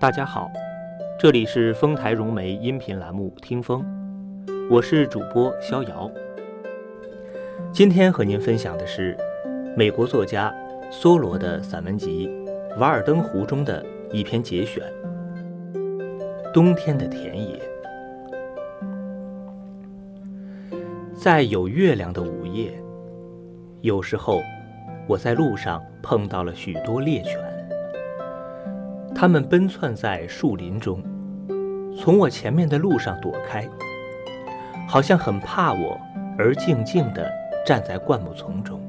大家好，这里是丰台融媒音频栏目《听风》，我是主播逍遥。今天和您分享的是美国作家梭罗的散文集《瓦尔登湖》中的一篇节选：《冬天的田野》。在有月亮的午夜，有时候我在路上碰到了许多猎犬。它们奔窜在树林中，从我前面的路上躲开，好像很怕我，而静静地站在灌木丛中，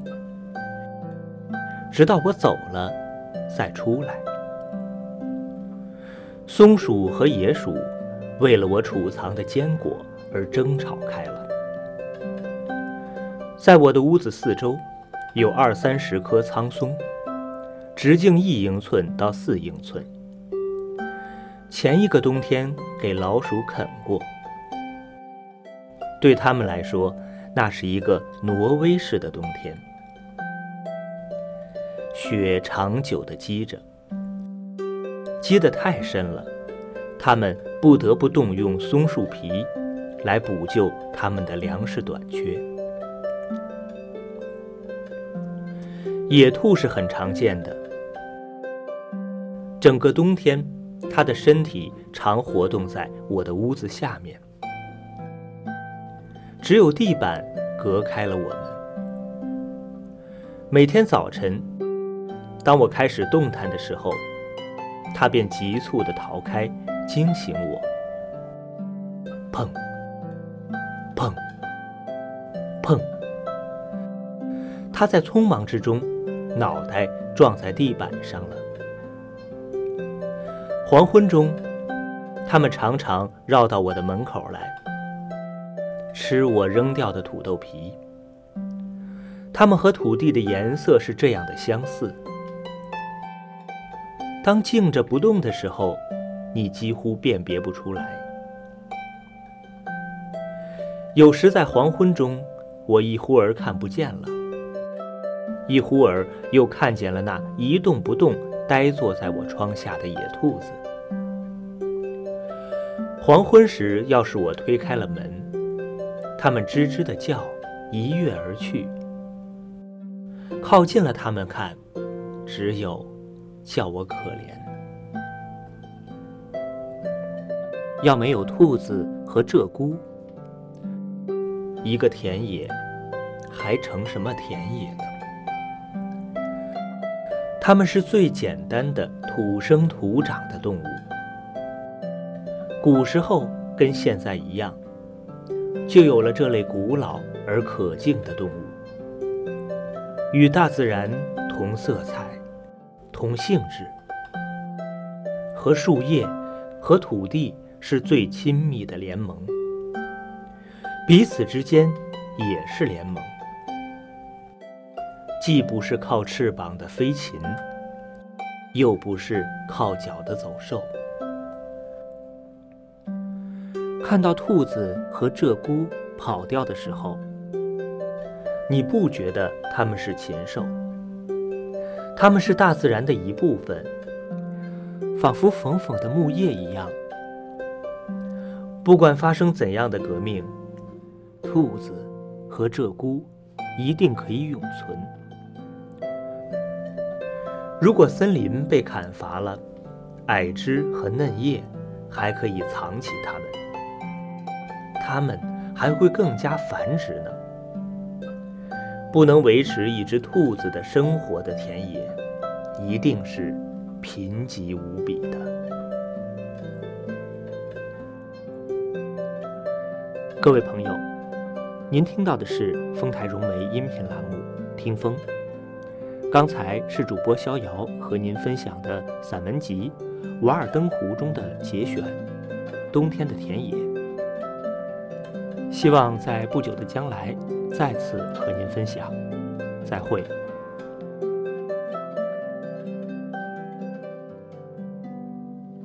直到我走了，再出来。松鼠和野鼠为了我储藏的坚果而争吵开了。在我的屋子四周，有二三十棵苍松，直径一英寸到四英寸。前一个冬天给老鼠啃过，对他们来说，那是一个挪威式的冬天。雪长久的积着，积得太深了，他们不得不动用松树皮来补救他们的粮食短缺。野兔是很常见的，整个冬天。他的身体常活动在我的屋子下面，只有地板隔开了我们。每天早晨，当我开始动弹的时候，他便急促地逃开，惊醒我。砰！砰！砰！他在匆忙之中，脑袋撞在地板上了。黄昏中，它们常常绕到我的门口来，吃我扔掉的土豆皮。它们和土地的颜色是这样的相似。当静着不动的时候，你几乎辨别不出来。有时在黄昏中，我一忽儿看不见了，一忽儿又看见了那一动不动。呆坐在我窗下的野兔子。黄昏时，要是我推开了门，它们吱吱的叫，一跃而去。靠近了，它们看，只有叫我可怜。要没有兔子和鹧鸪，一个田野还成什么田野呢？它们是最简单的土生土长的动物。古时候跟现在一样，就有了这类古老而可敬的动物，与大自然同色彩、同性质，和树叶、和土地是最亲密的联盟，彼此之间也是联盟。既不是靠翅膀的飞禽，又不是靠脚的走兽。看到兔子和鹧鸪跑掉的时候，你不觉得它们是禽兽？它们是大自然的一部分，仿佛缝缝的木叶一样。不管发生怎样的革命，兔子和鹧鸪一定可以永存。如果森林被砍伐了，矮枝和嫩叶还可以藏起它们，它们还会更加繁殖呢。不能维持一只兔子的生活的田野，一定是贫瘠无比的。各位朋友，您听到的是丰台融媒音频栏目《听风》。刚才是主播逍遥和您分享的散文集《瓦尔登湖》中的节选《冬天的田野》，希望在不久的将来再次和您分享。再会。